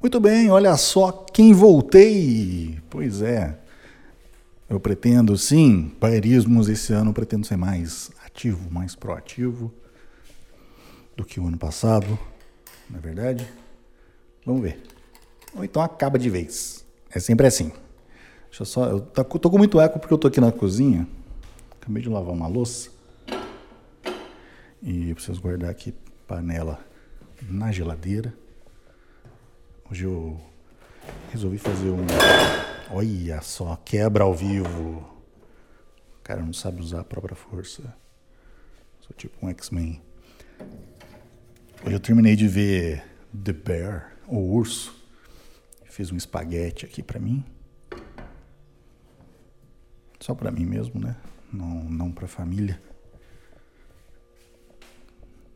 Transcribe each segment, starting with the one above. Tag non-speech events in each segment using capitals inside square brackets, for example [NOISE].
Muito bem, olha só quem voltei. Pois é, eu pretendo sim, Baerismos esse ano pretendo ser mais ativo, mais proativo do que o ano passado, não é verdade? Vamos ver. Ou então acaba de vez. É sempre assim. Deixa eu só. Eu tô, tô com muito eco porque eu tô aqui na cozinha. Acabei de lavar uma louça. E preciso guardar aqui panela na geladeira. Hoje eu resolvi fazer um. Olha só, quebra ao vivo. O cara não sabe usar a própria força. Sou tipo um X-Men. Hoje eu terminei de ver The Bear, o urso. Fiz um espaguete aqui pra mim. Só pra mim mesmo, né? Não, não pra família.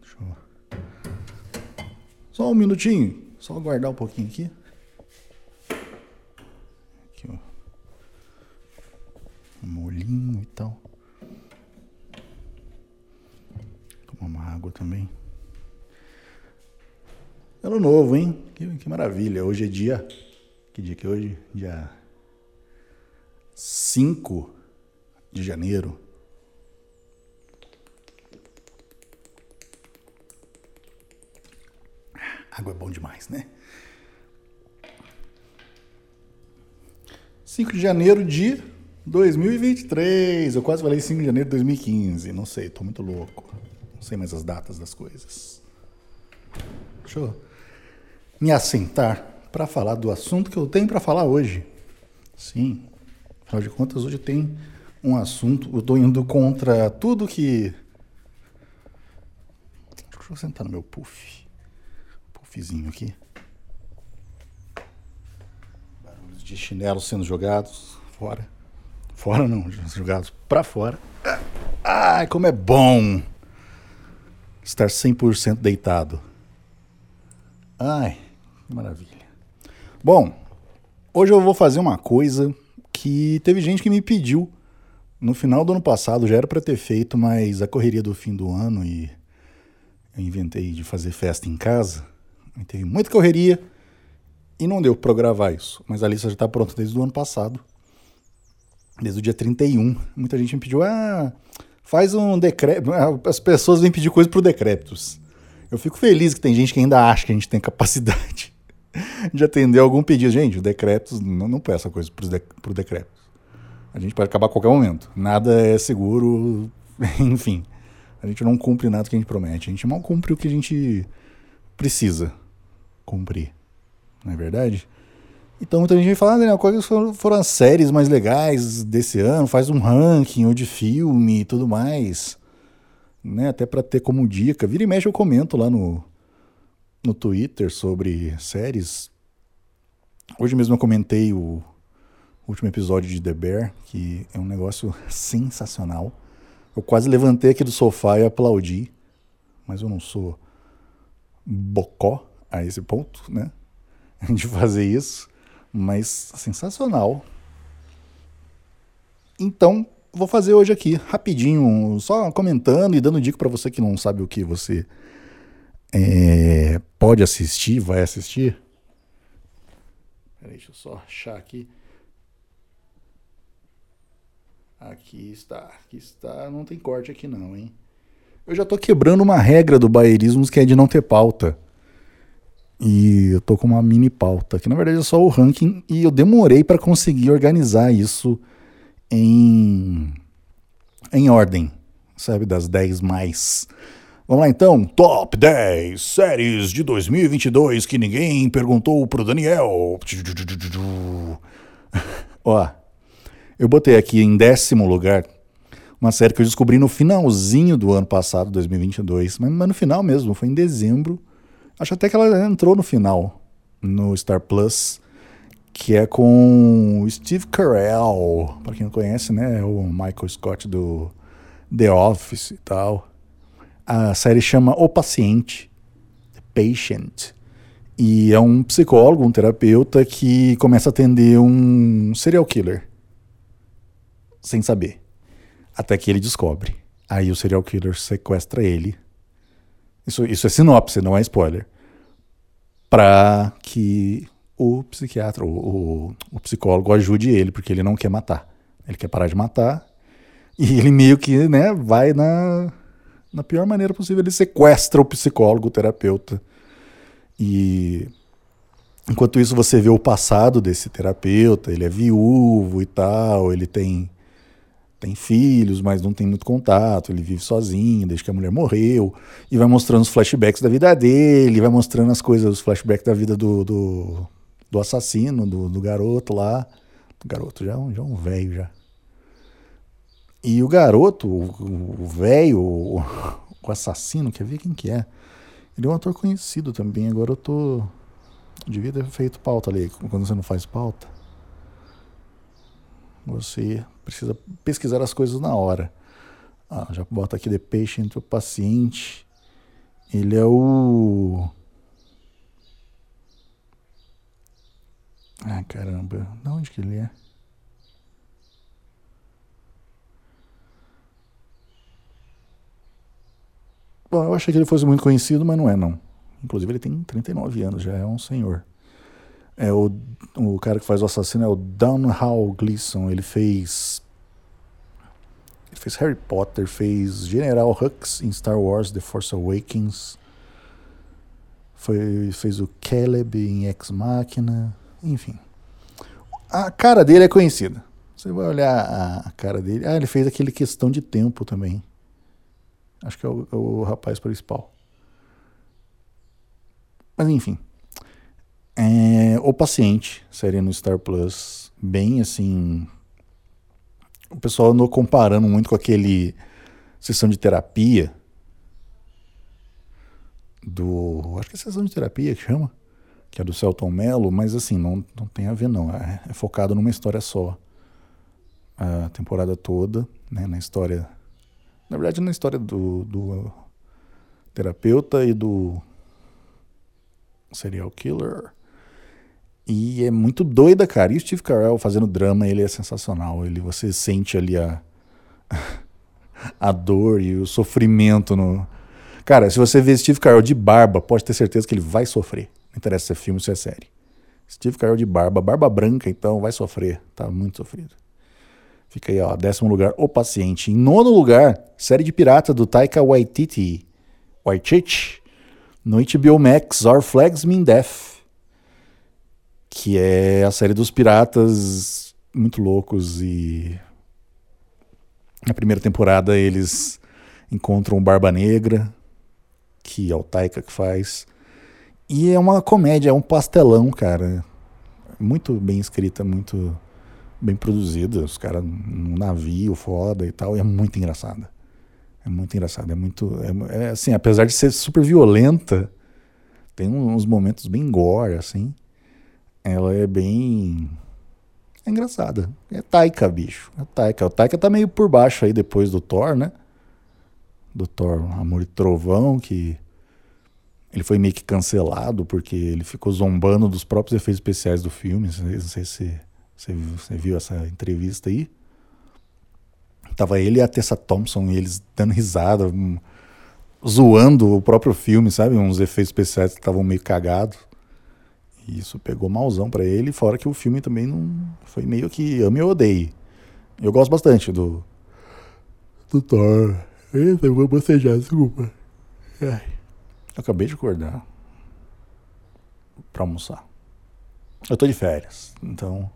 Deixa eu... Só um minutinho. Só guardar um pouquinho aqui. Aqui, ó. Molhinho e tal. Tomar uma água também. Ano novo, hein? Que, que maravilha. Hoje é dia. Que dia que é hoje? Dia 5 de janeiro. Água é bom demais, né? 5 de janeiro de 2023. Eu quase falei 5 de janeiro de 2015. Não sei, tô muito louco. Não sei mais as datas das coisas. Deixa eu me assentar para falar do assunto que eu tenho para falar hoje. Sim, afinal de contas, hoje tem um assunto. Eu estou indo contra tudo que. Deixa eu sentar no meu puff. Puffzinho aqui. Barulhos de chinelos sendo jogados fora. Fora não, [LAUGHS] jogados para fora. Ai, como é bom estar 100% deitado. Ai, que maravilha. Bom, hoje eu vou fazer uma coisa que teve gente que me pediu no final do ano passado, já era para ter feito, mas a correria do fim do ano e eu inventei de fazer festa em casa. Teve muita correria e não deu para gravar isso. Mas a lista já está pronta desde o ano passado, desde o dia 31. Muita gente me pediu, ah, faz um decreto. As pessoas vêm pedir coisa pro decrépitos. Eu fico feliz que tem gente que ainda acha que a gente tem [LAUGHS] capacidade de atender algum pedido. Gente, decretos não, não peça coisa para de, decretos. A gente pode acabar a qualquer momento. Nada é seguro, [LAUGHS] enfim. A gente não cumpre nada que a gente promete. A gente mal cumpre o que a gente precisa cumprir. Não é verdade? Então muita gente vai falar, ah, Daniel, quais foram, foram as séries mais legais desse ano? Faz um ranking ou de filme e tudo mais. Né? Até para ter como dica. Vira e mexe eu comento lá no, no Twitter sobre séries. Hoje mesmo eu comentei o último episódio de The Bear, que é um negócio [LAUGHS] sensacional. Eu quase levantei aqui do sofá e aplaudi, mas eu não sou bocó a esse ponto, né? [LAUGHS] De fazer isso, mas sensacional. Então, vou fazer hoje aqui, rapidinho, só comentando e dando dica para você que não sabe o que você é, pode assistir, vai assistir. Peraí, deixa eu só achar aqui. Aqui está, aqui está. Não tem corte aqui não, hein? Eu já tô quebrando uma regra do baerismos que é de não ter pauta. E eu tô com uma mini pauta, que na verdade é só o ranking e eu demorei para conseguir organizar isso em em ordem, sabe, das 10 mais. Vamos lá então, top 10 séries de 2022 que ninguém perguntou pro Daniel. [LAUGHS] Ó, eu botei aqui em décimo lugar uma série que eu descobri no finalzinho do ano passado, 2022, mas, mas no final mesmo, foi em dezembro. Acho até que ela entrou no final, no Star Plus, que é com Steve Carell, para quem não conhece, né, é o Michael Scott do The Office e tal. A série chama O Paciente, The Patient, e é um psicólogo, um terapeuta que começa a atender um serial killer sem saber. Até que ele descobre. Aí o serial killer sequestra ele. Isso, isso é sinopse, não é spoiler. Pra que o psiquiatra, o, o, o psicólogo ajude ele, porque ele não quer matar. Ele quer parar de matar. E ele meio que né, vai na, na pior maneira possível. Ele sequestra o psicólogo, o terapeuta. E enquanto isso, você vê o passado desse terapeuta. Ele é viúvo e tal. Ele tem, tem filhos, mas não tem muito contato. Ele vive sozinho desde que a mulher morreu. E vai mostrando os flashbacks da vida dele. Vai mostrando as coisas, os flashbacks da vida do, do, do assassino, do, do garoto lá. O garoto já, é já é um velho já. E o garoto, o velho, o, o, assassino, quer ver quem que é? Ele é um ator conhecido também. Agora eu tô. Devia ter feito pauta ali. Quando você não faz pauta, você precisa pesquisar as coisas na hora. Ah, já bota aqui The Patient, o paciente. Ele é o. Ah, caramba. De onde que ele é? Bom, eu achei que ele fosse muito conhecido, mas não é, não. Inclusive, ele tem 39 anos, já é um senhor. É o, o cara que faz o assassino é o Hall Gleason. Ele fez. Ele fez Harry Potter, fez General Hux em Star Wars The Force Awakens. Foi, fez o Caleb em Ex Machina. Enfim. A cara dele é conhecida. Você vai olhar a cara dele. Ah, ele fez aquele questão de tempo também. Acho que é o, é o rapaz principal. Mas enfim. É, o Paciente, série no Star Plus, bem assim. O pessoal andou comparando muito com aquele sessão de terapia do. Acho que é sessão de terapia que chama, que é do Celton Mello, mas assim, não, não tem a ver, não. É, é focado numa história só. A temporada toda, né, na história na verdade, na história do, do terapeuta e do serial killer. E é muito doida, cara. E o Steve Carell fazendo drama, ele é sensacional. Ele, você sente ali a, [LAUGHS] a dor e o sofrimento no. Cara, se você vê Steve Carell de barba, pode ter certeza que ele vai sofrer. Não interessa se é filme ou se é série. Steve Carell de barba, barba branca, então vai sofrer. Tá muito sofrido. Fica aí, ó, décimo lugar, O Paciente. Em nono lugar, série de pirata do Taika Waititi, Waititi, no HBO Max, Our Flags Mean Death, que é a série dos piratas muito loucos e na primeira temporada eles encontram o Barba Negra, que é o Taika que faz. E é uma comédia, é um pastelão, cara. Muito bem escrita, muito bem produzida, os caras num navio foda e tal, e é muito engraçada. É muito engraçada, é muito. É, é, assim, apesar de ser super violenta, tem uns momentos bem gore, assim. Ela é bem. É engraçada. É Taika, bicho. É Taika. O Taika tá meio por baixo aí depois do Thor, né? Do Thor Amor e Trovão, que ele foi meio que cancelado porque ele ficou zombando dos próprios efeitos especiais do filme. Não sei se você, você viu essa entrevista aí? Tava ele e a Tessa Thompson, e eles dando risada, um, zoando o próprio filme, sabe? Uns efeitos especiais que estavam meio cagados. E isso pegou malzão para ele, fora que o filme também não foi meio que ame ou odeie. Eu gosto bastante do do Thor. Eita, eu vou bocejar, desculpa. Ai. Eu acabei de acordar pra almoçar. Eu tô de férias, então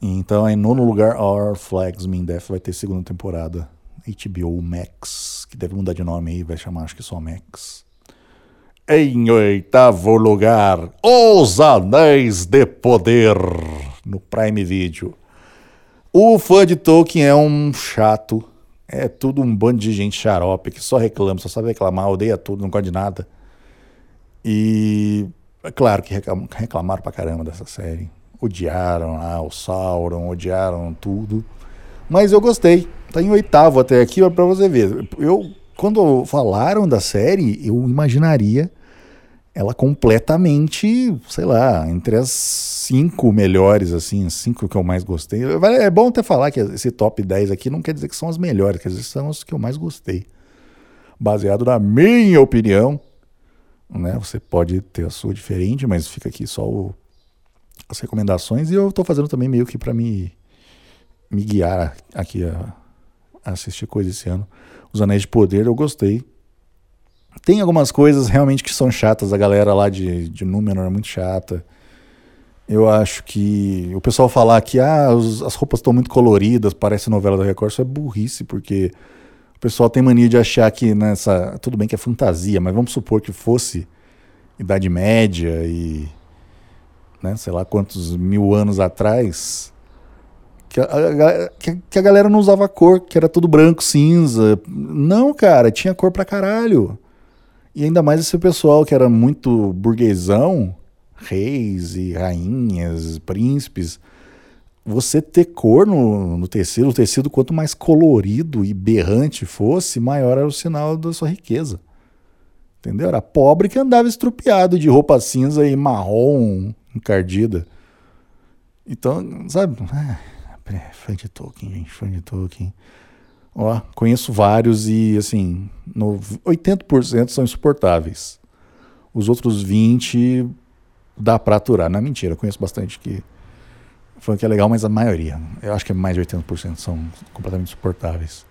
então, em nono lugar, Our Flags Mean Death vai ter segunda temporada. HBO Max, que deve mudar de nome aí, vai chamar acho que só Max. Em oitavo lugar, Os Anéis de Poder, no Prime Video. O fã de Tolkien é um chato, é tudo um bando de gente xarope que só reclama, só sabe reclamar, odeia tudo, não gosta de nada. E é claro que reclamaram pra caramba dessa série odiaram lá o Sauron, odiaram tudo. Mas eu gostei. Tá em oitavo até aqui, para você ver. Eu quando falaram da série, eu imaginaria ela completamente, sei lá, entre as cinco melhores, assim, as cinco que eu mais gostei. É bom até falar que esse top 10 aqui não quer dizer que são as melhores, quer dizer que são as que eu mais gostei. Baseado na minha opinião, né? Você pode ter a sua diferente, mas fica aqui só o, as recomendações e eu estou fazendo também meio que para me me guiar aqui a, a, assistir coisas esse ano. Os Anéis de Poder eu gostei. Tem algumas coisas realmente que são chatas, a galera lá de, de Númenor é muito chata. Eu acho que o pessoal falar que ah, os, as roupas estão muito coloridas, parece novela da Record, isso é burrice, porque o pessoal tem mania de achar que nessa. Tudo bem que é fantasia, mas vamos supor que fosse Idade Média e. Né, sei lá quantos mil anos atrás. Que a, que, que a galera não usava cor, que era tudo branco, cinza. Não, cara, tinha cor pra caralho. E ainda mais esse pessoal que era muito burguesão, reis e rainhas, príncipes você ter cor no, no tecido, o tecido quanto mais colorido e berrante fosse, maior era o sinal da sua riqueza. Entendeu? Era pobre que andava estrupiado de roupa cinza e marrom encardida. Então, sabe? É, fã de Tolkien, gente, fã de Tolkien. Ó, conheço vários e, assim, no 80% são insuportáveis. Os outros 20 dá pra aturar. Não, mentira, conheço bastante que que é legal, mas a maioria, eu acho que mais de 80% são completamente suportáveis.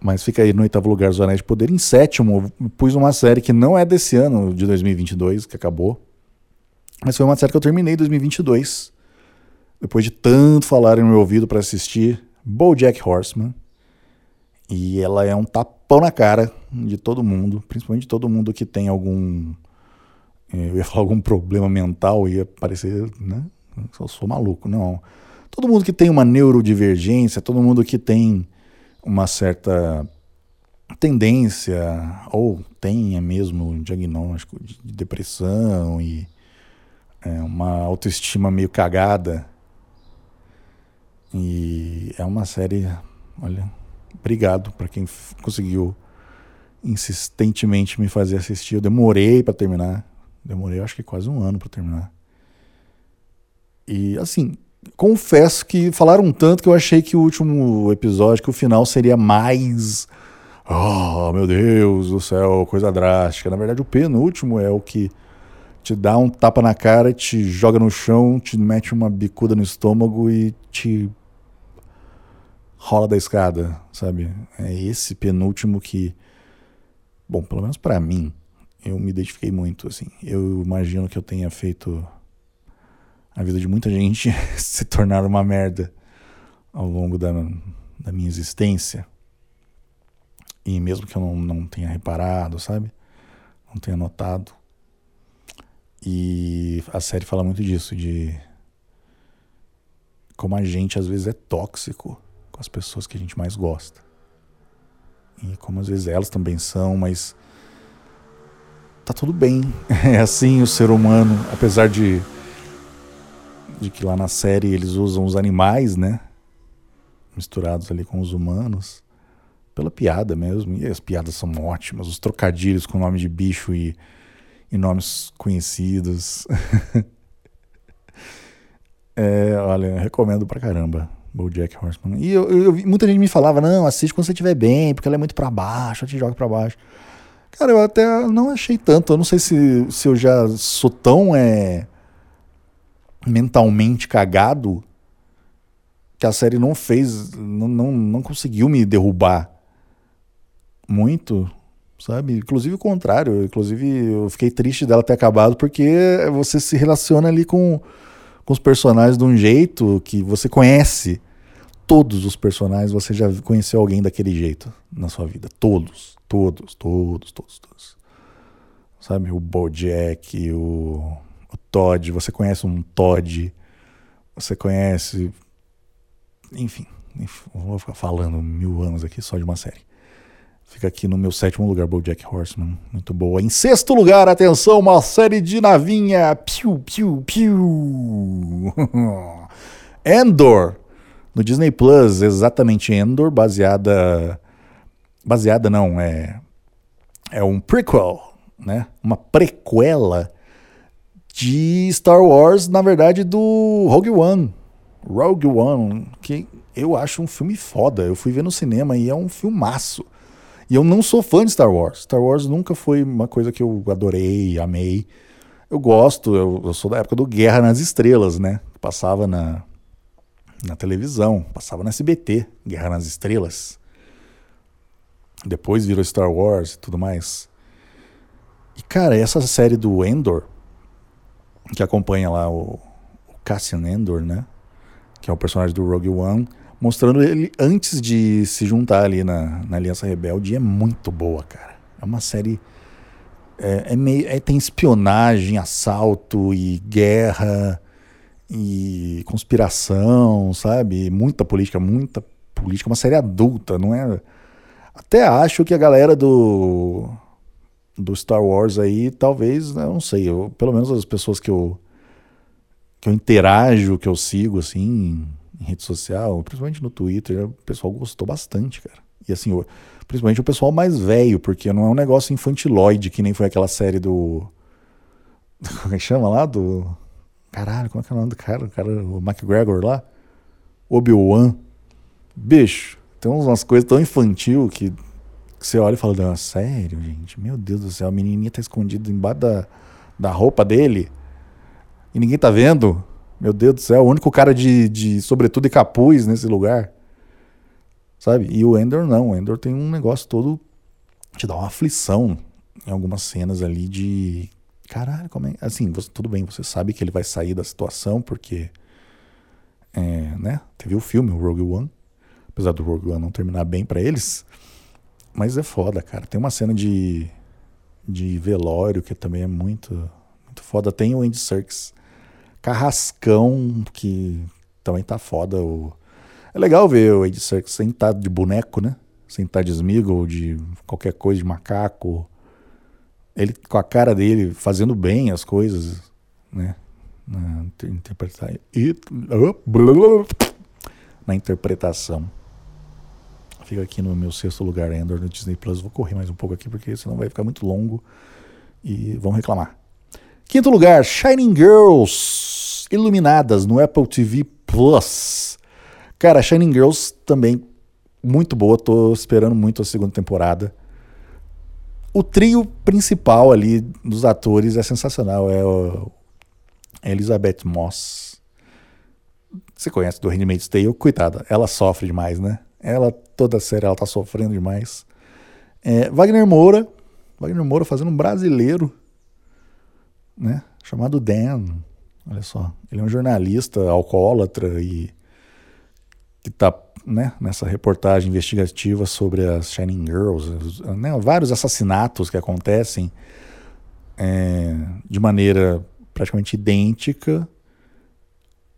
Mas fica aí no oitavo lugar Os Anéis de Poder. Em sétimo, pus uma série que não é desse ano, de 2022, que acabou. Mas foi uma série que eu terminei em 2022. Depois de tanto falar no meu ouvido para assistir. BoJack Horseman. E ela é um tapão na cara de todo mundo. Principalmente de todo mundo que tem algum... Eh, eu ia [LAUGHS] falar algum problema mental, ia parecer, né? eu sou maluco, não. Todo mundo que tem uma neurodivergência, todo mundo que tem uma certa tendência, ou tenha mesmo um diagnóstico de depressão e é, uma autoestima meio cagada. E é uma série, olha, obrigado para quem conseguiu insistentemente me fazer assistir. Eu demorei para terminar, demorei acho que quase um ano para terminar. E assim, confesso que falaram tanto que eu achei que o último episódio, que o final seria mais. Oh, meu Deus do céu, coisa drástica. Na verdade, o penúltimo é o que te dá um tapa na cara, te joga no chão, te mete uma bicuda no estômago e te rola da escada, sabe? É esse penúltimo que, bom, pelo menos para mim, eu me identifiquei muito, assim. Eu imagino que eu tenha feito a vida de muita gente [LAUGHS] se tornar uma merda ao longo da, da minha existência. E mesmo que eu não, não tenha reparado, sabe? Não tenha notado. E a série fala muito disso, de como a gente às vezes é tóxico com as pessoas que a gente mais gosta. E como às vezes elas também são, mas tá tudo bem. [LAUGHS] É assim o ser humano, apesar de de que lá na série eles usam os animais, né? Misturados ali com os humanos. Pela piada mesmo. E as piadas são ótimas. Os trocadilhos com nome de bicho e, e nomes conhecidos. [LAUGHS] é, olha, recomendo pra caramba. Bojack Horseman. E eu, eu, muita gente me falava, não, assiste quando você estiver bem, porque ela é muito para baixo, ela te joga para baixo. Cara, eu até não achei tanto. Eu não sei se, se eu já sou tão é, mentalmente cagado que a série não fez, não, não, não conseguiu me derrubar muito, sabe? Inclusive o contrário, inclusive eu fiquei triste dela ter acabado porque você se relaciona ali com, com os personagens de um jeito que você conhece. Todos os personagens você já conheceu alguém daquele jeito na sua vida. Todos, todos, todos, todos, todos. Sabe? O Bojack, o o Todd, você conhece um Todd, você conhece. Enfim, vou ficar falando mil anos aqui só de uma série. Fica aqui no meu sétimo lugar, Bojack Horseman. Muito boa. Em sexto lugar, atenção, uma série de navinha. Piu, piu, piu. [LAUGHS] Endor. No Disney Plus, exatamente Endor, baseada. Baseada não, é. É um prequel, né? Uma prequela de Star Wars, na verdade, do Rogue One. Rogue One, que eu acho um filme foda. Eu fui ver no cinema e é um filmaço. E eu não sou fã de Star Wars. Star Wars nunca foi uma coisa que eu adorei, amei. Eu gosto, eu, eu sou da época do Guerra nas Estrelas, né? Passava na, na televisão, passava na SBT, Guerra nas Estrelas. Depois virou Star Wars e tudo mais. E, cara, essa série do Endor, que acompanha lá o, o Cassian Endor, né? Que é o personagem do Rogue One, mostrando ele antes de se juntar ali na, na Aliança Rebelde, é muito boa, cara. É uma série. É, é meio, é, tem espionagem, assalto e guerra e conspiração, sabe? Muita política, muita política. Uma série adulta, não é? Até acho que a galera do do Star Wars aí, talvez, né, não sei, eu, pelo menos as pessoas que eu que eu interajo, que eu sigo assim em rede social, principalmente no Twitter, o pessoal gostou bastante, cara. E assim, principalmente o pessoal mais velho, porque não é um negócio infantiloide que nem foi aquela série do [LAUGHS] como é que chama lá do caralho, como é que é o nome do cara, o cara, o McGregor lá, Obi-Wan. Bicho, tem umas coisas tão infantil que que você olha e fala, não, sério, gente, meu Deus do céu, a menininha tá escondida embaixo da, da roupa dele e ninguém tá vendo. Meu Deus do céu, o único cara de, de sobretudo e capuz nesse lugar. Sabe? E o Ender não, o Ender tem um negócio todo te dá uma aflição em algumas cenas ali de caralho, como é, assim, você, tudo bem, você sabe que ele vai sair da situação porque é, né? Teve o filme, o Rogue One, apesar do Rogue One não terminar bem para eles, mas é foda, cara. Tem uma cena de, de velório que também é muito, muito foda. Tem o Andy Serkis Carrascão, que também tá foda. O... É legal ver o Andy Serkis sentado de boneco, né? Sentado de esmigo ou de qualquer coisa, de macaco. Ele com a cara dele fazendo bem as coisas, né? Na, interpretar... na interpretação fica aqui no meu sexto lugar, Endor, no Disney Plus. Vou correr mais um pouco aqui, porque senão vai ficar muito longo e vão reclamar. Quinto lugar, Shining Girls, Iluminadas, no Apple TV Plus. Cara, Shining Girls também muito boa, tô esperando muito a segunda temporada. O trio principal ali dos atores é sensacional, é o Elizabeth Moss. Você conhece do Handmaid's Tale? Coitada, ela sofre demais, né? Ela, toda série, ela tá sofrendo demais. É, Wagner Moura. Wagner Moura fazendo um brasileiro, né? Chamado Dan. Olha só. Ele é um jornalista alcoólatra e que tá né, nessa reportagem investigativa sobre as Shining Girls, né, vários assassinatos que acontecem é, de maneira praticamente idêntica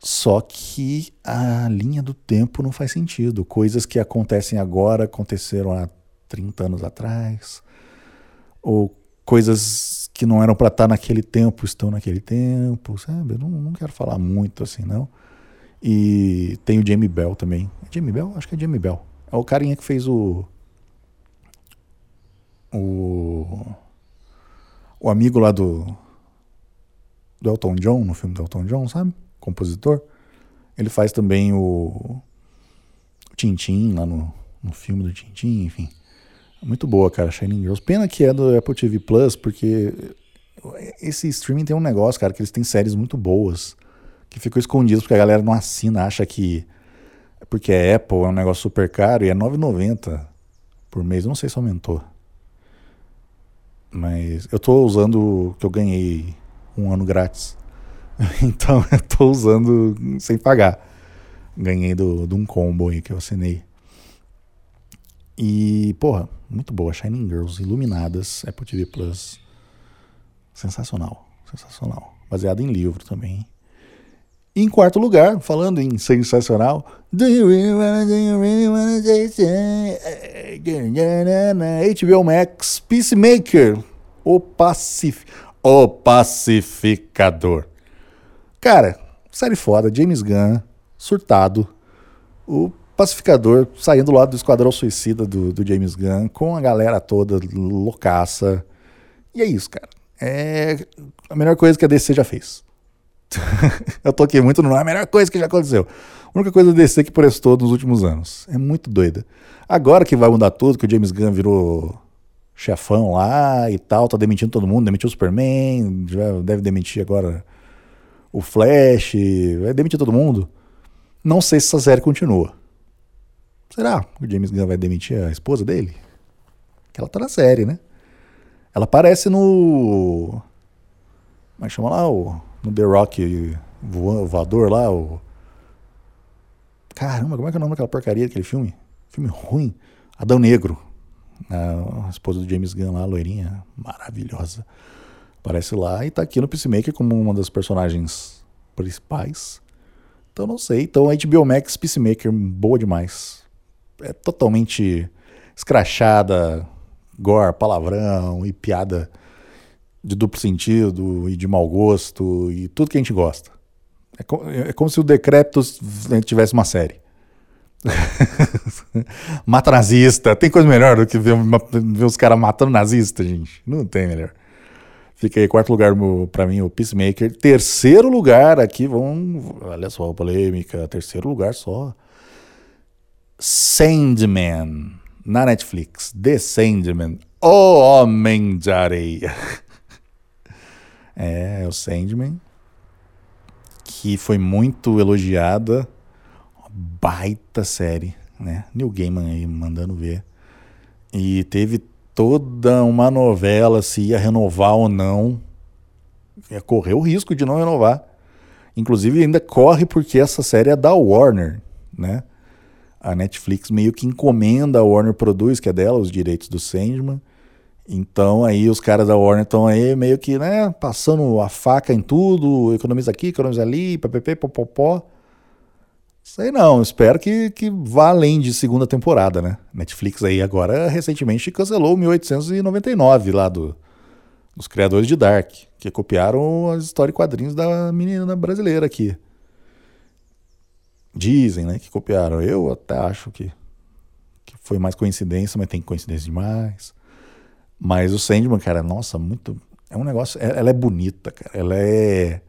só que a linha do tempo não faz sentido. Coisas que acontecem agora aconteceram há 30 anos atrás. Ou coisas que não eram para estar tá naquele tempo estão naquele tempo, sabe? Não, não quero falar muito assim, não. E tem o Jamie Bell também. É Jamie Bell? Acho que é Jamie Bell. É o carinha que fez o. O. O amigo lá do. Do Elton John, no filme do Elton John, sabe? compositor, ele faz também o, Tintin lá no, no filme do Tintin, enfim. Muito boa, cara, Shining Girls. Pena que é do Apple TV Plus, porque esse streaming tem um negócio, cara, que eles têm séries muito boas, que ficam escondidas porque a galera não assina, acha que porque é Apple, é um negócio super caro e é 9,90 por mês. Eu não sei se aumentou. Mas eu tô usando que eu ganhei um ano grátis. [LAUGHS] Então eu tô usando sem pagar. Ganhei do, de um combo aí que eu assinei. E, porra, muito boa. Shining Girls, iluminadas, Apple TV Plus. Sensacional, sensacional. Baseado em livro também. Em quarto lugar, falando em sensacional, Do you really wanna, do you really wanna say HBO Max Peacemaker, o, Pacif o Pacificador. Cara, série foda, James Gunn, surtado. O pacificador saindo lá do Esquadrão Suicida do, do James Gunn, com a galera toda loucaça. E é isso, cara. É a melhor coisa que a DC já fez. [LAUGHS] eu toquei muito, não é a melhor coisa que já aconteceu. A única coisa DC que prestou nos últimos anos. É muito doida. Agora que vai mudar tudo, que o James Gunn virou chefão lá e tal, tá demitindo todo mundo, demitiu o Superman, deve demitir agora o Flash, vai demitir todo mundo. Não sei se essa série continua. Será que o James Gunn vai demitir a esposa dele? Ela tá na série, né? Ela aparece no. Como é que chama lá? O, no The Rock voador lá, o. Caramba, como é que é o nome daquela porcaria daquele filme? Filme ruim. Adão Negro. A esposa do James Gunn lá, loirinha, maravilhosa. Aparece lá e tá aqui no Peacemaker como uma das personagens principais. Então não sei. Então HBO Max Peacemaker, boa demais. É totalmente escrachada, gore, palavrão e piada de duplo sentido e de mau gosto e tudo que a gente gosta. É, co é como se o Decreptus tivesse uma série. [LAUGHS] Mata nazista. Tem coisa melhor do que ver, ver os caras matando nazista, gente. Não tem melhor. Fica aí, quarto lugar para mim, o Peacemaker. Terceiro lugar aqui, vamos. Olha só a polêmica. Terceiro lugar só. Sandman. Na Netflix. The Sandman. O Homem de Areia. [LAUGHS] é, o Sandman. Que foi muito elogiada baita série, né? Neil Gaiman aí mandando ver. E teve toda uma novela se ia renovar ou não. Ia correr o risco de não renovar. Inclusive ainda corre porque essa série é da Warner, né? A Netflix meio que encomenda a Warner Produz, que é dela, os direitos do Sandman. Então aí os caras da Warner estão aí meio que, né, passando a faca em tudo, economiza aqui, economiza ali, ppp, popopó. Sei não, espero que, que vá além de segunda temporada, né? Netflix aí agora recentemente cancelou o 1899 lá do, dos criadores de Dark, que copiaram as histórias e quadrinhos da menina brasileira aqui. Dizem, né, que copiaram. Eu até acho que, que foi mais coincidência, mas tem coincidência demais. Mas o Sandman, cara, nossa, muito. É um negócio. É, ela é bonita, cara. Ela é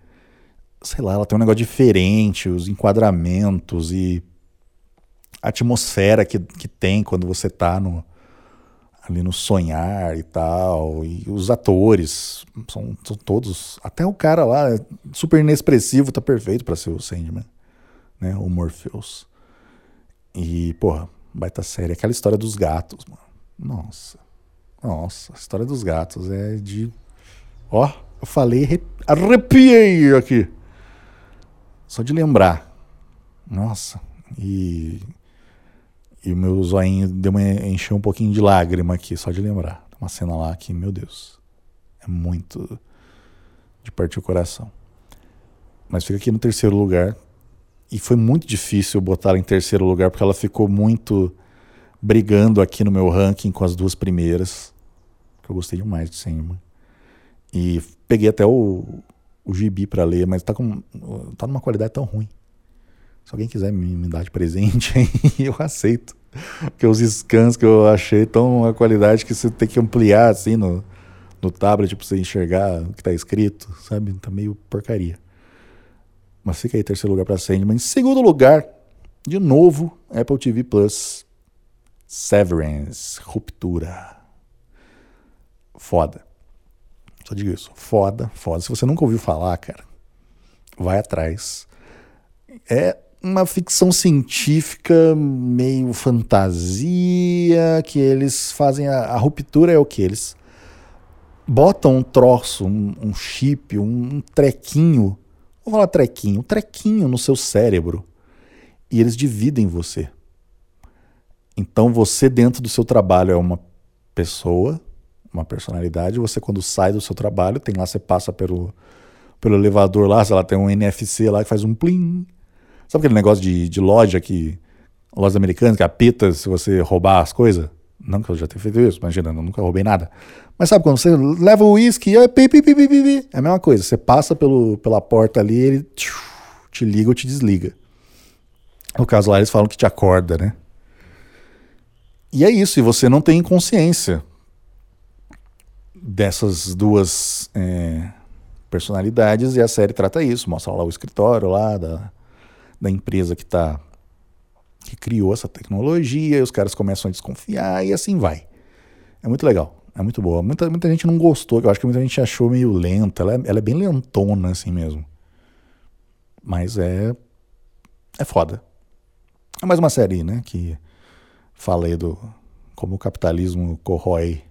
sei lá, ela tem um negócio diferente, os enquadramentos e a atmosfera que, que tem quando você tá no, ali no sonhar e tal. E os atores são, são todos. Até o cara lá, super inexpressivo, tá perfeito para ser o Sandman, né? O Morpheus. E, porra, baita série. Aquela história dos gatos, mano. Nossa. Nossa, a história dos gatos é de. Ó, eu falei, arrepiei aqui. Só de lembrar. Nossa. E. E o meu zoinho deu uma, encheu um pouquinho de lágrima aqui, só de lembrar. Uma cena lá que, meu Deus. É muito. de partir o coração. Mas fica aqui no terceiro lugar. E foi muito difícil botar ela em terceiro lugar, porque ela ficou muito brigando aqui no meu ranking com as duas primeiras. Que eu gostei demais de Sandman. E peguei até o, o gibi para ler, mas tá, com, tá numa qualidade tão ruim. Se alguém quiser me, me dar de presente, [LAUGHS] eu aceito. Porque os scans que eu achei estão uma qualidade que você tem que ampliar assim no, no tablet para você enxergar o que tá escrito, sabe? Tá meio porcaria. Mas fica aí, terceiro lugar para Sandman. Em segundo lugar, de novo, Apple TV Plus. Severance, Ruptura. Foda. Só digo isso. Foda, foda. Se você nunca ouviu falar, cara, vai atrás. É uma ficção científica meio fantasia, que eles fazem a, a ruptura é o que eles botam um troço, um, um chip, um, um trequinho, vou falar trequinho, um trequinho no seu cérebro e eles dividem você. Então você dentro do seu trabalho é uma pessoa uma personalidade, você quando sai do seu trabalho, tem lá, você passa pelo, pelo elevador lá, sei lá, tem um NFC lá que faz um plim. Sabe aquele negócio de, de loja que. Lojas americanas que apita se você roubar as coisas? Não que eu já tenha feito isso, imagina, eu nunca roubei nada. Mas sabe quando você leva o uísque, é, é a mesma coisa, você passa pelo, pela porta ali, ele te liga ou te desliga. No caso lá, eles falam que te acorda, né? E é isso, e você não tem consciência dessas duas é, personalidades e a série trata isso, mostra lá o escritório lá da, da empresa que tá que criou essa tecnologia, e os caras começam a desconfiar e assim vai. É muito legal, é muito boa. Muita, muita gente não gostou, eu acho que muita gente achou meio lenta, ela é, ela é bem lentona assim mesmo. Mas é é foda. É mais uma série, né, que fala aí do como o capitalismo corrói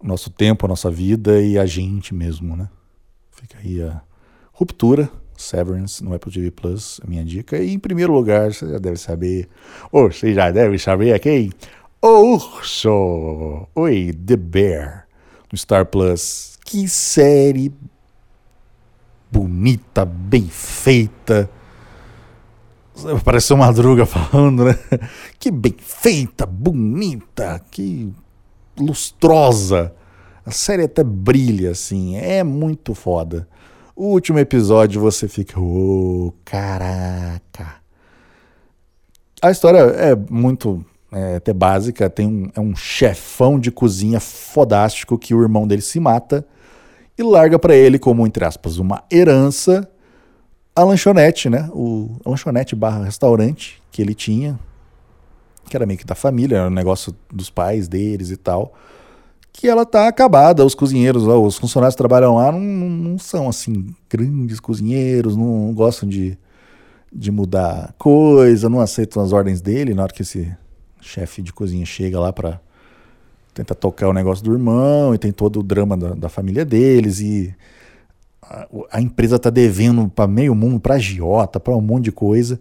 o nosso tempo, a nossa vida e a gente mesmo, né? Fica aí a ruptura Severance no Apple TV Plus, minha dica. E em primeiro lugar, você já deve saber, ou você já deve saber é quem? O Urso! Oi, The Bear, no Star Plus. Que série bonita, bem feita. Pareceu Madruga falando, né? [LAUGHS] Que bem feita, bonita, que lustrosa. A série até brilha, assim. É muito foda. O último episódio você fica, ô, oh, caraca. A história é muito é, até básica. Tem um, é um chefão de cozinha fodástico que o irmão dele se mata e larga para ele como, entre aspas, uma herança a lanchonete, né? O, lanchonete barra restaurante que ele tinha, que era meio que da família, era um negócio dos pais deles e tal que ela tá acabada. Os cozinheiros, os funcionários que trabalham lá não, não são assim grandes cozinheiros, não, não, gostam de, de mudar coisa, não aceitam as ordens dele. Na hora que esse chefe de cozinha chega lá para tentar tocar o negócio do irmão e tem todo o drama da, da família deles e a, a empresa tá devendo para meio mundo, para agiota, para um monte de coisa.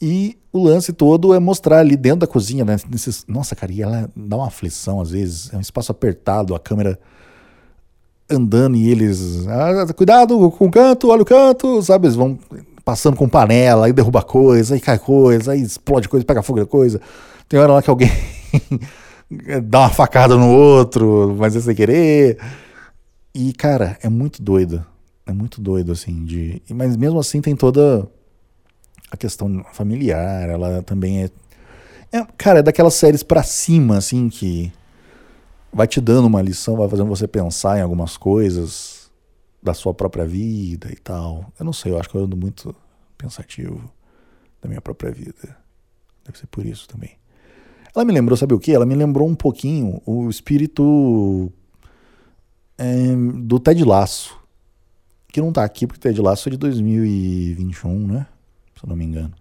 E o lance todo é mostrar ali dentro da cozinha, né? Nesses, nossa, cara, e ela dá uma aflição às vezes. É um espaço apertado, a câmera andando e eles. Ah, cuidado com o canto, olha o canto, sabe? Eles vão passando com panela, aí derruba coisa, aí cai coisa, aí explode coisa, pega fogo da coisa. Tem hora lá que alguém [LAUGHS] dá uma facada no outro, mas é sem querer. E, cara, é muito doido. É muito doido, assim. De... Mas mesmo assim tem toda a questão familiar, ela também é, é cara, é daquelas séries para cima assim que vai te dando uma lição, vai fazendo você pensar em algumas coisas da sua própria vida e tal. Eu não sei, eu acho que eu ando muito pensativo da minha própria vida. Deve ser por isso também. Ela me lembrou, sabe o que? Ela me lembrou um pouquinho o espírito é, do Ted Laço. Que não tá aqui porque Ted Laço é de 2021, né? Se eu não me engano.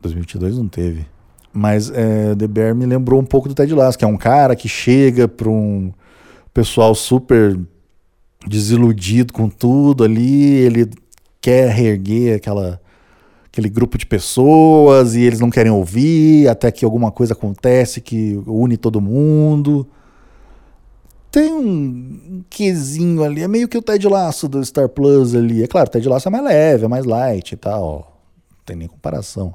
2022 não teve. Mas é, The Bear me lembrou um pouco do Ted Lasso, que é um cara que chega para um pessoal super desiludido com tudo ali, ele quer reerguer aquela, aquele grupo de pessoas e eles não querem ouvir, até que alguma coisa acontece que une todo mundo. Tem um quesinho ali, é meio que o Ted Laço do Star Plus ali. É claro, o Ted Laço é mais leve, é mais light e tal, não tem nem comparação.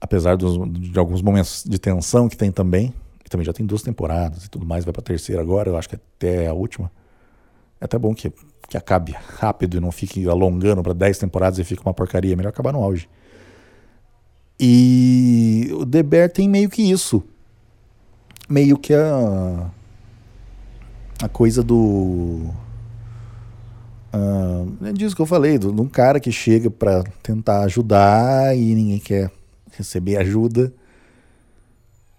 Apesar dos, de alguns momentos de tensão que tem também, e também já tem duas temporadas e tudo mais, vai pra terceira agora, eu acho que até a última. É até bom que, que acabe rápido e não fique alongando para 10 temporadas e fique uma porcaria. É melhor acabar no auge. E o The Bear tem meio que isso. Meio que a a coisa do. Uh, é disso que eu falei, de um cara que chega para tentar ajudar e ninguém quer receber ajuda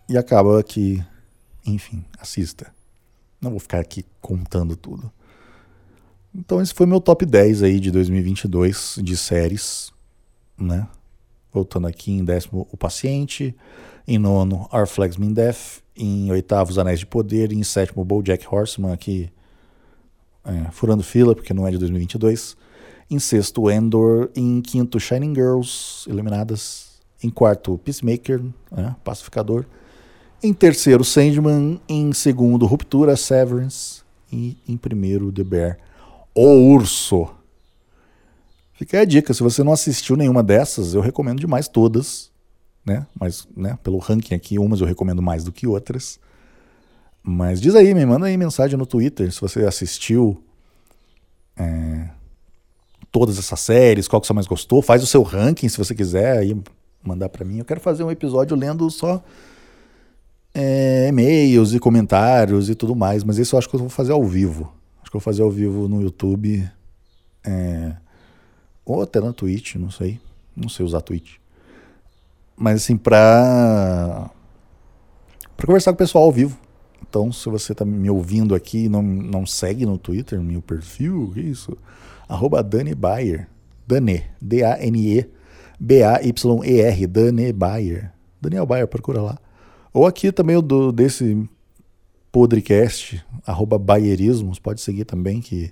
e acaba que, enfim, assista. Não vou ficar aqui contando tudo. Então esse foi meu top 10 aí de 2022 de séries, né? Voltando aqui em décimo, O Paciente. Em nono, Our Flags Mean Death. Em oitavo, Os Anéis de Poder. Em sétimo, BoJack Horseman, aqui é, furando fila, porque não é de 2022. Em sexto, Endor. Em quinto, Shining Girls, eliminadas. Em quarto, Peacemaker, né, Pacificador. Em terceiro, Sandman. Em segundo, Ruptura, Severance. E em primeiro, The Bear, O Urso. Fica aí a dica, se você não assistiu nenhuma dessas, eu recomendo demais todas né? Mas, né, pelo ranking aqui, umas eu recomendo mais do que outras. Mas diz aí, me manda aí mensagem no Twitter se você assistiu é, todas essas séries, qual que você mais gostou. Faz o seu ranking se você quiser aí mandar para mim. Eu quero fazer um episódio lendo só é, e-mails e comentários e tudo mais, mas isso eu acho que eu vou fazer ao vivo. Acho que eu vou fazer ao vivo no YouTube é, ou até na Twitch, não sei. Não sei usar Twitch. Mas assim, pra. pra conversar com o pessoal ao vivo. Então, se você está me ouvindo aqui e não, não segue no Twitter, meu perfil, isso? Arroba Dani Bayer. Dane, D-A-N-E, B-A-Y-E-R, Dani Bayer. Daniel Bayer, procura lá. Ou aqui também o do, desse podcast, arroba Bayerismos, pode seguir também, que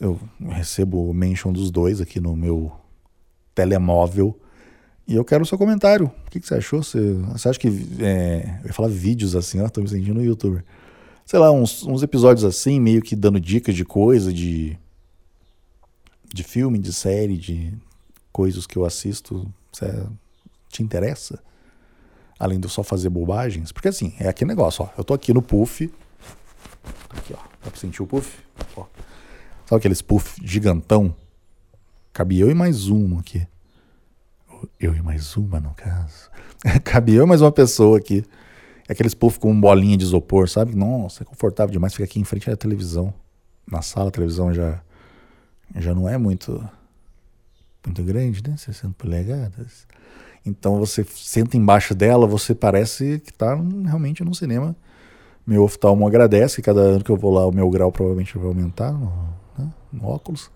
eu recebo mention dos dois aqui no meu telemóvel. E eu quero o seu comentário. O que, que você achou? Você, você acha que. É, eu ia falar vídeos assim, ó, tô me sentindo no youtuber. Sei lá, uns, uns episódios assim, meio que dando dicas de coisa, de. de filme, de série, de coisas que eu assisto. Você te interessa? Além de eu só fazer bobagens? Porque assim, é aquele negócio, ó. Eu tô aqui no puff. Aqui, ó. Dá pra sentir o puff? Sabe aqueles puff gigantão? Cabe eu e mais um aqui. Eu e mais uma, no caso. [LAUGHS] Cabe eu e mais uma pessoa aqui. É aqueles puff com bolinha de isopor, sabe? Nossa, é confortável demais. Fica aqui em frente à televisão. Na sala, a televisão já, já não é muito, muito grande, né? 60 polegadas. Então você senta embaixo dela, você parece que está realmente num cinema. Meu oftalmo agradece, cada ano que eu vou lá o meu grau provavelmente vai aumentar no óculos.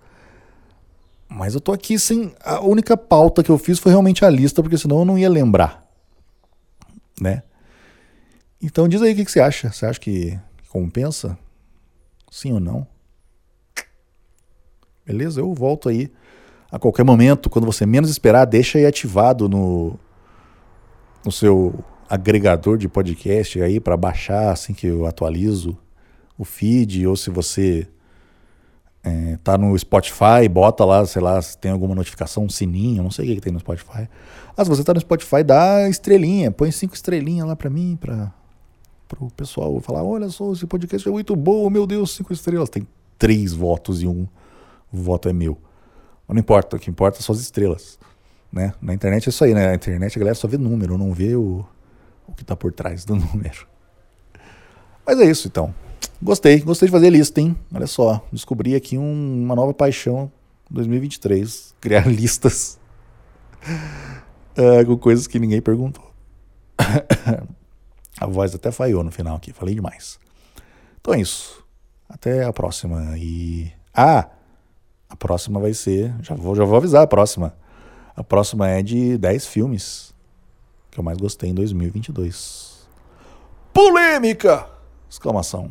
Mas eu tô aqui sem. A única pauta que eu fiz foi realmente a lista, porque senão eu não ia lembrar. Né? Então diz aí o que, que você acha. Você acha que compensa? Sim ou não? Beleza? Eu volto aí a qualquer momento, quando você menos esperar, deixa aí ativado no, no seu agregador de podcast aí para baixar assim que eu atualizo o feed, ou se você é, tá no Spotify, bota lá, sei lá, se tem alguma notificação, um sininho, não sei o que, que tem no Spotify. Ah, se você tá no Spotify, dá estrelinha, põe cinco estrelinhas lá para mim, para o pessoal falar, olha só, esse podcast é muito bom, meu Deus, cinco estrelas. Tem três votos e um voto é meu. Mas não importa, o que importa são as estrelas. Né? Na internet é isso aí, né? Na internet a galera só vê número, não vê o, o que tá por trás do [LAUGHS] número. Mas é isso então. Gostei, gostei de fazer lista, hein? Olha só, descobri aqui um, uma nova paixão 2023, [LAUGHS] criar listas uh, com coisas que ninguém perguntou. [COUGHS] a voz até falhou no final aqui, falei demais. Então é isso. Até a próxima. E ah, a próxima vai ser, já vou, já vou avisar a próxima. A próxima é de 10 filmes que eu mais gostei em 2022. Polêmica! Exclamação.